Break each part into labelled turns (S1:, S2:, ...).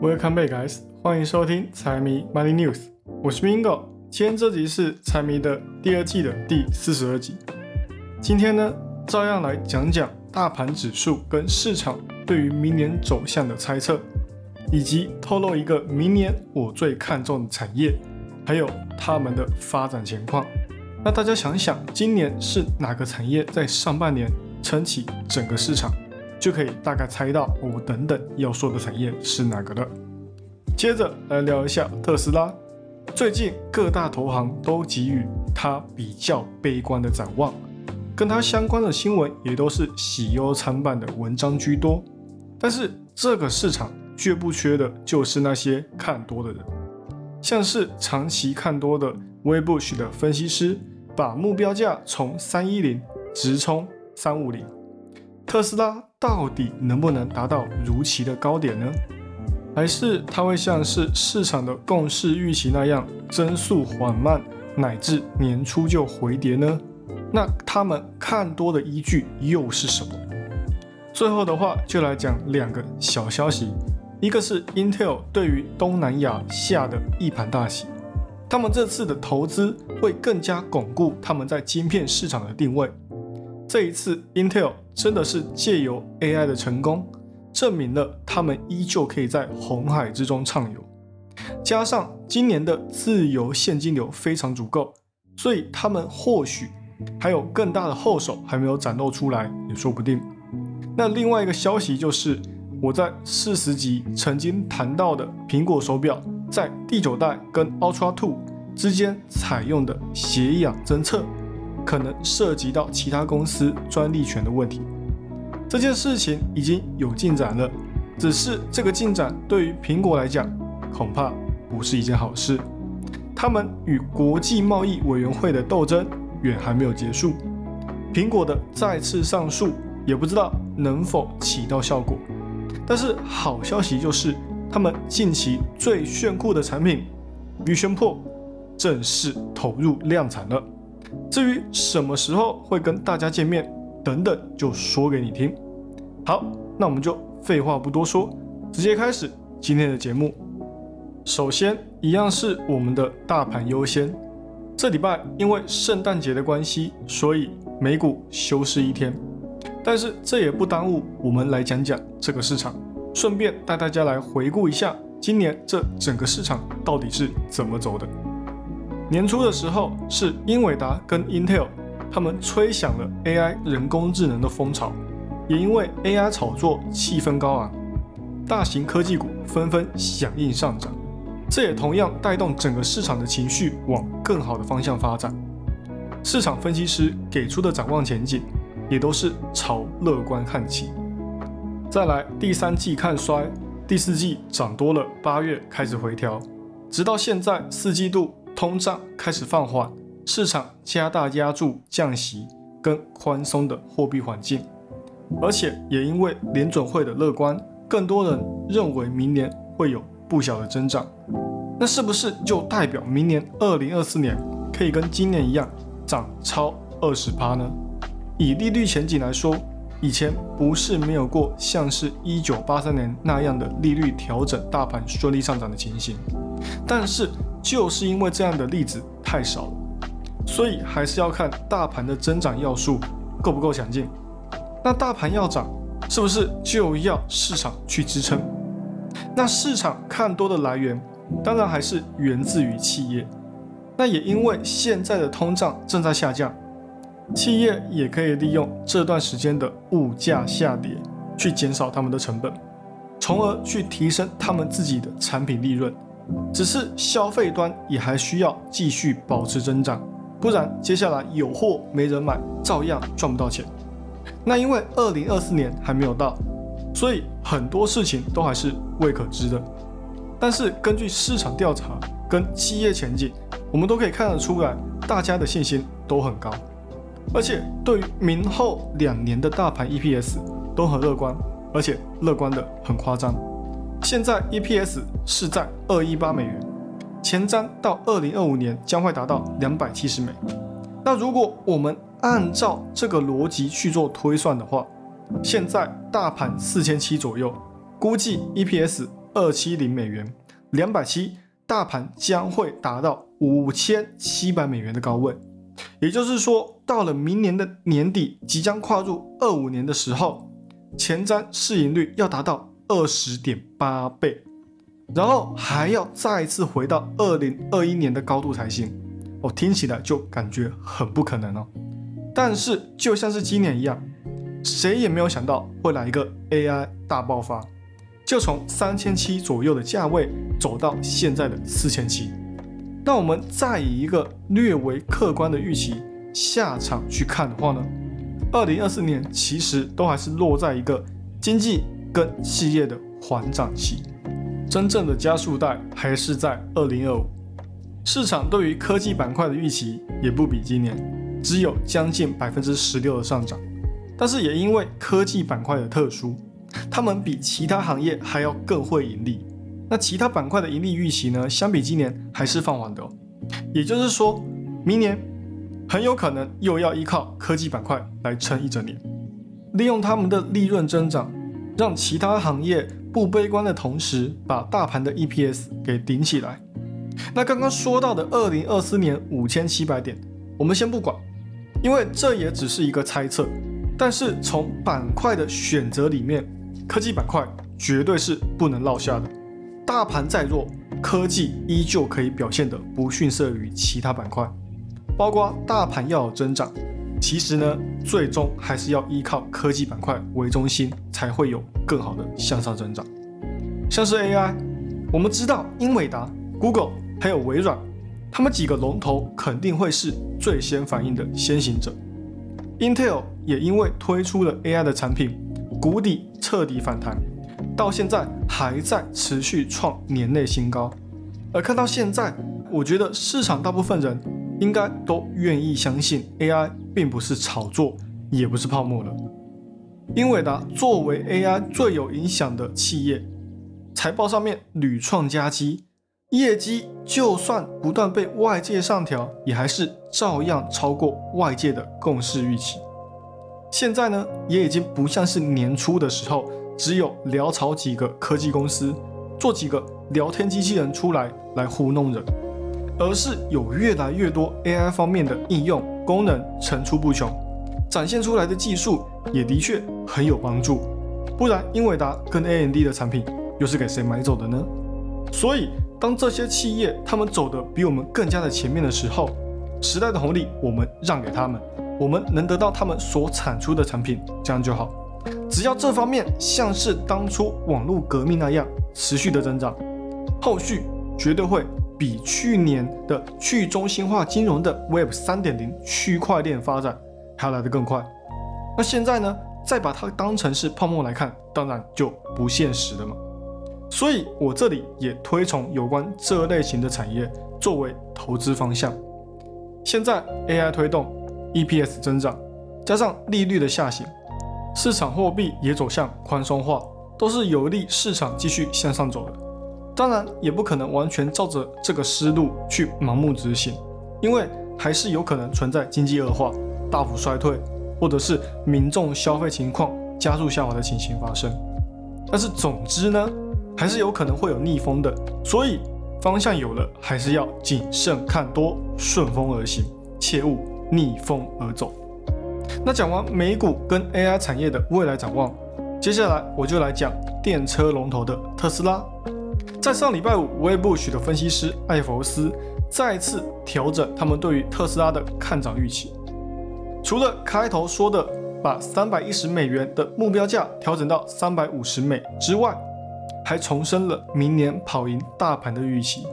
S1: Welcome back, guys！欢迎收听财迷 Money News，我是 Mingo。今天这集是财迷的第二季的第四十二集。今天呢，照样来讲讲大盘指数跟市场对于明年走向的猜测，以及透露一个明年我最看重的产业，还有他们的发展情况。那大家想想，今年是哪个产业在上半年撑起整个市场？就可以大概猜到我等等要说的产业是哪个了。接着来聊一下特斯拉，最近各大投行都给予它比较悲观的展望，跟它相关的新闻也都是喜忧参半的文章居多。但是这个市场绝不缺的就是那些看多的人，像是长期看多的 Webush 的分析师，把目标价从三一零直冲三五零。特斯拉到底能不能达到如期的高点呢？还是它会像是市场的共识预期那样增速缓慢，乃至年初就回跌呢？那他们看多的依据又是什么？最后的话就来讲两个小消息，一个是 Intel 对于东南亚下的一盘大棋，他们这次的投资会更加巩固他们在晶片市场的定位。这一次，Intel 真的是借由 AI 的成功，证明了他们依旧可以在红海之中畅游。加上今年的自由现金流非常足够，所以他们或许还有更大的后手还没有展露出来，也说不定。那另外一个消息就是，我在四十集曾经谈到的苹果手表，在第九代跟 Ultra Two 之间采用的血氧侦测。可能涉及到其他公司专利权的问题，这件事情已经有进展了，只是这个进展对于苹果来讲，恐怕不是一件好事。他们与国际贸易委员会的斗争远还没有结束，苹果的再次上诉也不知道能否起到效果。但是好消息就是，他们近期最炫酷的产品 Vision Pro 正式投入量产了。至于什么时候会跟大家见面等等，就说给你听。好，那我们就废话不多说，直接开始今天的节目。首先，一样是我们的大盘优先。这礼拜因为圣诞节的关系，所以美股休市一天。但是这也不耽误我们来讲讲这个市场，顺便带大家来回顾一下今年这整个市场到底是怎么走的。年初的时候，是英伟达跟 Intel 他们吹响了 AI 人工智能的风潮，也因为 AI 炒作气氛高昂，大型科技股纷纷响应上涨，这也同样带动整个市场的情绪往更好的方向发展。市场分析师给出的展望前景，也都是朝乐观看齐。再来，第三季看衰，第四季涨多了，八月开始回调，直到现在四季度。通胀开始放缓，市场加大压住降息跟宽松的货币环境，而且也因为联准会的乐观，更多人认为明年会有不小的增长。那是不是就代表明年二零二四年可以跟今年一样涨超二十趴呢？以利率前景来说，以前不是没有过像是一九八三年那样的利率调整，大盘顺利上涨的情形，但是。就是因为这样的例子太少了，所以还是要看大盘的增长要素够不够强劲。那大盘要涨，是不是就要市场去支撑？那市场看多的来源，当然还是源自于企业。那也因为现在的通胀正在下降，企业也可以利用这段时间的物价下跌，去减少他们的成本，从而去提升他们自己的产品利润。只是消费端也还需要继续保持增长，不然接下来有货没人买，照样赚不到钱。那因为二零二四年还没有到，所以很多事情都还是未可知的。但是根据市场调查跟企业前景，我们都可以看得出来，大家的信心都很高，而且对于明后两年的大盘 EPS 都很乐观，而且乐观的很夸张。现在 EPS 是在二一八美元，前瞻到二零二五年将会达到两百七十美。那如果我们按照这个逻辑去做推算的话，现在大盘四千七左右，估计 EPS 二七零美元，两百七，大盘将会达到五千七百美元的高位。也就是说，到了明年的年底，即将跨入二五年的时候，前瞻市盈率要达到二十点八倍，然后还要再次回到二零二一年的高度才行。哦，听起来就感觉很不可能哦。但是就像是今年一样，谁也没有想到会来一个 AI 大爆发，就从三千七左右的价位走到现在的四千七。那我们再以一个略为客观的预期下场去看的话呢，二零二四年其实都还是落在一个经济跟企业的缓涨期，真正的加速带还是在二零二五。市场对于科技板块的预期也不比今年，只有将近百分之十六的上涨，但是也因为科技板块的特殊，他们比其他行业还要更会盈利。那其他板块的盈利预期呢？相比今年还是放缓的。也就是说，明年很有可能又要依靠科技板块来撑一整年，利用他们的利润增长，让其他行业不悲观的同时，把大盘的 EPS 给顶起来。那刚刚说到的二零二四年五千七百点，我们先不管，因为这也只是一个猜测。但是从板块的选择里面，科技板块绝对是不能落下的。大盘再弱，科技依旧可以表现得不逊色于其他板块。包括大盘要有增长，其实呢，最终还是要依靠科技板块为中心，才会有更好的向上增长。像是 AI，我们知道英伟达、Google 还有微软，他们几个龙头肯定会是最先反应的先行者。Intel 也因为推出了 AI 的产品，谷底彻底反弹。到现在还在持续创年内新高，而看到现在，我觉得市场大部分人应该都愿意相信 AI 并不是炒作，也不是泡沫了。英伟达作为 AI 最有影响的企业，财报上面屡创佳绩，业绩就算不断被外界上调，也还是照样超过外界的共识预期。现在呢，也已经不像是年初的时候。只有潦草几个科技公司做几个聊天机器人出来来糊弄人，而是有越来越多 AI 方面的应用功能层出不穷，展现出来的技术也的确很有帮助。不然英伟达跟 AMD 的产品又是给谁买走的呢？所以当这些企业他们走的比我们更加的前面的时候，时代的红利我们让给他们，我们能得到他们所产出的产品，这样就好。只要这方面像是当初网络革命那样持续的增长，后续绝对会比去年的去中心化金融的 Web 三点零区块链发展还来得更快。那现在呢，再把它当成是泡沫来看，当然就不现实了嘛。所以我这里也推崇有关这类型的产业作为投资方向。现在 AI 推动 EPS 增长，加上利率的下行。市场货币也走向宽松化，都是有利市场继续向上走的。当然，也不可能完全照着这个思路去盲目执行，因为还是有可能存在经济恶化、大幅衰退，或者是民众消费情况加速下滑的情形发生。但是，总之呢，还是有可能会有逆风的。所以，方向有了，还是要谨慎看多，顺风而行，切勿逆风而走。那讲完美股跟 AI 产业的未来展望，接下来我就来讲电车龙头的特斯拉。在上礼拜五，Webush 的分析师艾弗斯再次调整他们对于特斯拉的看涨预期。除了开头说的把三百一十美元的目标价调整到三百五十美之外，还重申了明年跑赢大盘的预期。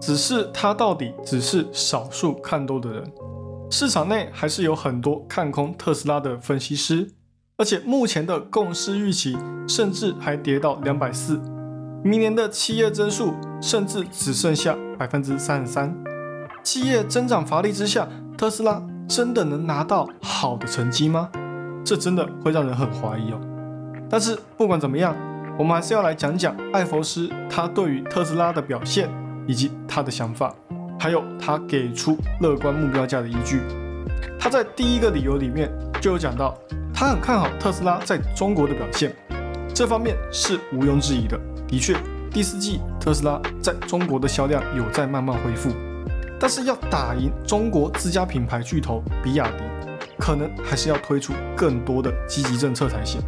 S1: 只是他到底只是少数看多的人。市场内还是有很多看空特斯拉的分析师，而且目前的共识预期甚至还跌到两百四，明年的企业增速甚至只剩下百分之三十三。企业增长乏力之下，特斯拉真的能拿到好的成绩吗？这真的会让人很怀疑哦。但是不管怎么样，我们还是要来讲讲艾佛斯他对于特斯拉的表现以及他的想法。还有他给出乐观目标价的依据，他在第一个理由里面就有讲到，他很看好特斯拉在中国的表现，这方面是毋庸置疑的，的确第四季特斯拉在中国的销量有在慢慢恢复，但是要打赢中国自家品牌巨头比亚迪，可能还是要推出更多的积极政策才行。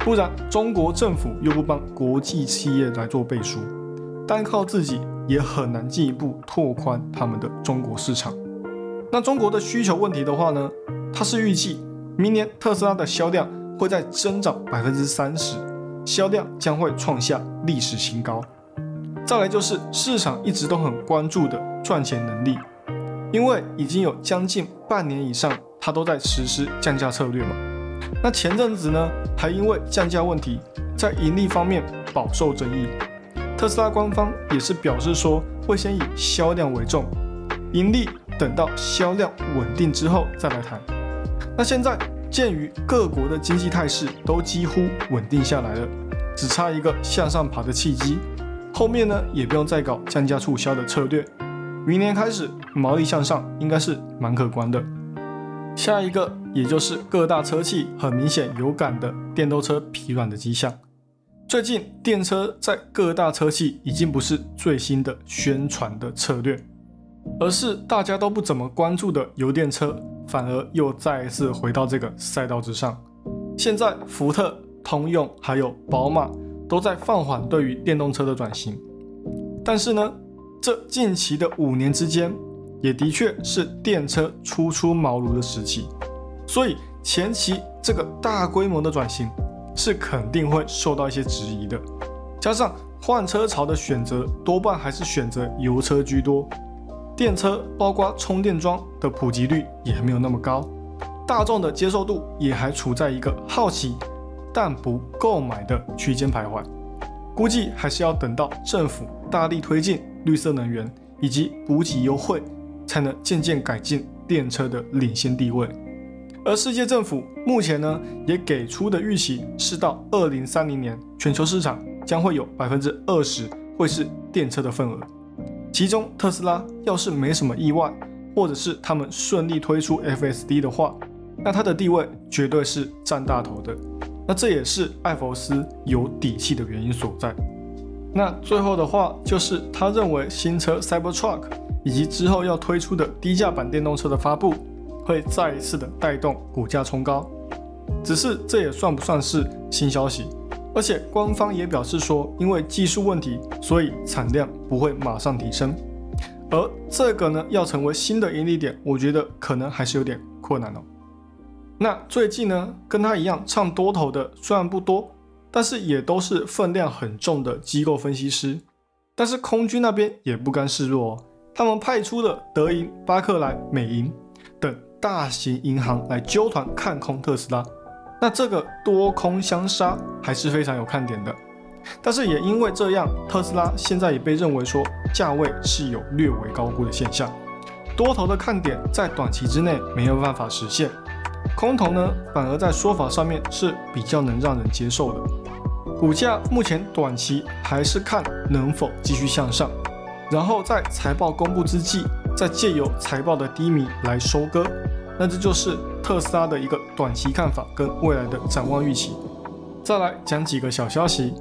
S1: 不然，中国政府又不帮国际企业来做背书，单靠自己也很难进一步拓宽他们的中国市场。那中国的需求问题的话呢，它是预计明年特斯拉的销量会在增长百分之三十，销量将会创下历史新高。再来就是市场一直都很关注的赚钱能力，因为已经有将近半年以上，它都在实施降价策略嘛。那前阵子呢，还因为降价问题，在盈利方面饱受争议。特斯拉官方也是表示说，会先以销量为重，盈利。等到销量稳定之后再来谈。那现在鉴于各国的经济态势都几乎稳定下来了，只差一个向上爬的契机，后面呢也不用再搞降价促销的策略。明年开始毛利向上应该是蛮可观的。下一个也就是各大车企很明显有感的电动车疲软的迹象。最近电车在各大车企已经不是最新的宣传的策略。而是大家都不怎么关注的油电车，反而又再一次回到这个赛道之上。现在福特、通用还有宝马都在放缓对于电动车的转型，但是呢，这近期的五年之间，也的确是电车初出茅庐的时期，所以前期这个大规模的转型是肯定会受到一些质疑的。加上换车潮的选择多半还是选择油车居多。电车包括充电桩的普及率也没有那么高，大众的接受度也还处在一个好奇但不购买的区间徘徊，估计还是要等到政府大力推进绿色能源以及补给优惠，才能渐渐改进电车的领先地位。而世界政府目前呢也给出的预期是到二零三零年，全球市场将会有百分之二十会是电车的份额。其中，特斯拉要是没什么意外，或者是他们顺利推出 FSD 的话，那它的地位绝对是占大头的。那这也是艾弗斯有底气的原因所在。那最后的话，就是他认为新车 Cybertruck 以及之后要推出的低价版电动车的发布，会再一次的带动股价冲高。只是这也算不算是新消息？而且官方也表示说，因为技术问题，所以产量不会马上提升。而这个呢，要成为新的盈利点，我觉得可能还是有点困难哦。那最近呢，跟他一样唱多头的虽然不多，但是也都是分量很重的机构分析师。但是空军那边也不甘示弱哦，他们派出了德银、巴克莱、美银等大型银行来揪团看空特斯拉。那这个多空相杀还是非常有看点的，但是也因为这样，特斯拉现在也被认为说价位是有略微高估的现象，多头的看点在短期之内没有办法实现，空头呢反而在说法上面是比较能让人接受的，股价目前短期还是看能否继续向上，然后在财报公布之际，再借由财报的低迷来收割。那这就是特斯拉的一个短期看法跟未来的展望预期。再来讲几个小消息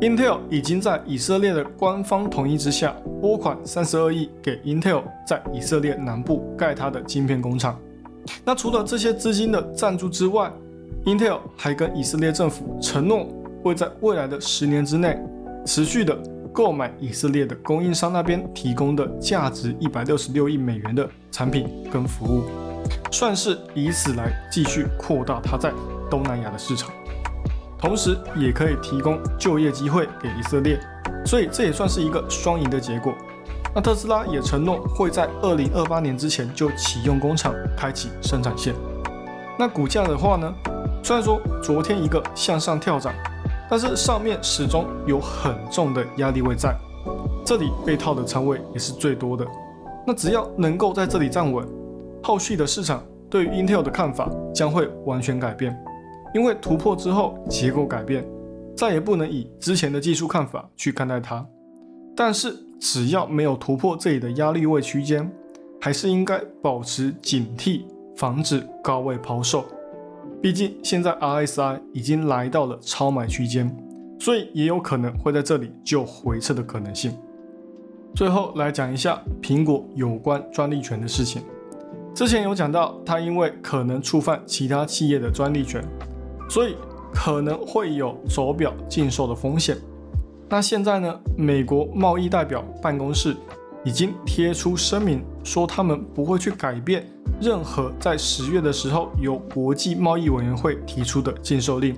S1: ，Intel 已经在以色列的官方同意之下，拨款三十二亿给 Intel 在以色列南部盖它的晶片工厂。那除了这些资金的赞助之外，Intel 还跟以色列政府承诺，会在未来的十年之内，持续的购买以色列的供应商那边提供的价值一百六十六亿美元的产品跟服务。算是以此来继续扩大它在东南亚的市场，同时也可以提供就业机会给以色列，所以这也算是一个双赢的结果。那特斯拉也承诺会在二零二八年之前就启用工厂，开启生产线。那股价的话呢，虽然说昨天一个向上跳涨，但是上面始终有很重的压力位在，这里被套的仓位也是最多的。那只要能够在这里站稳。后续的市场对于 Intel 的看法将会完全改变，因为突破之后结构改变，再也不能以之前的技术看法去看待它。但是只要没有突破这里的压力位区间，还是应该保持警惕，防止高位抛售。毕竟现在 RSI 已经来到了超买区间，所以也有可能会在这里就回撤的可能性。最后来讲一下苹果有关专利权的事情。之前有讲到，它因为可能触犯其他企业的专利权，所以可能会有手表禁售的风险。那现在呢，美国贸易代表办公室已经贴出声明，说他们不会去改变任何在十月的时候由国际贸易委员会提出的禁售令。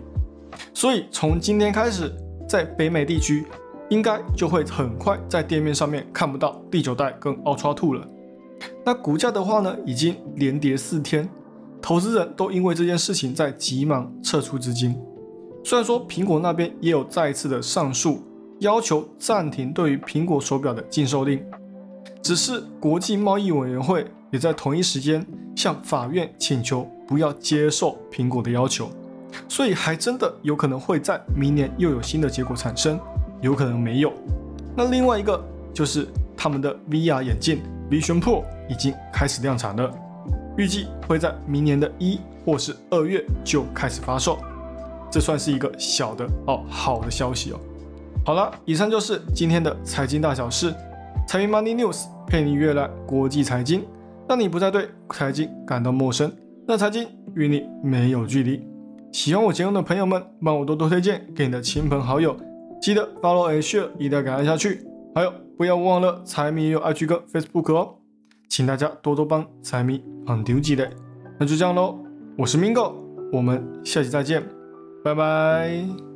S1: 所以从今天开始，在北美地区。应该就会很快在店面上面看不到第九代跟 Ultra Two 了。那股价的话呢，已经连跌四天，投资人都因为这件事情在急忙撤出资金。虽然说苹果那边也有再一次的上诉，要求暂停对于苹果手表的禁售令，只是国际贸易委员会也在同一时间向法院请求不要接受苹果的要求，所以还真的有可能会在明年又有新的结果产生。有可能没有。那另外一个就是他们的 VR 眼镜 Vision Pro 已经开始量产了，预计会在明年的一或是二月就开始发售。这算是一个小的哦好的消息哦。好了，以上就是今天的财经大小事，财运 Money News 陪你阅览国际财经，让你不再对财经感到陌生，让财经与你没有距离。喜欢我节目的朋友们，帮我多多推荐给你的亲朋好友。记得 follow and share，一定要赶下去。还有，不要忘了财迷也有 IG 跟 Facebook 哦，请大家多多帮财迷放丢几嘞。那就这样喽，我是 Mingo，我们下期再见，拜拜。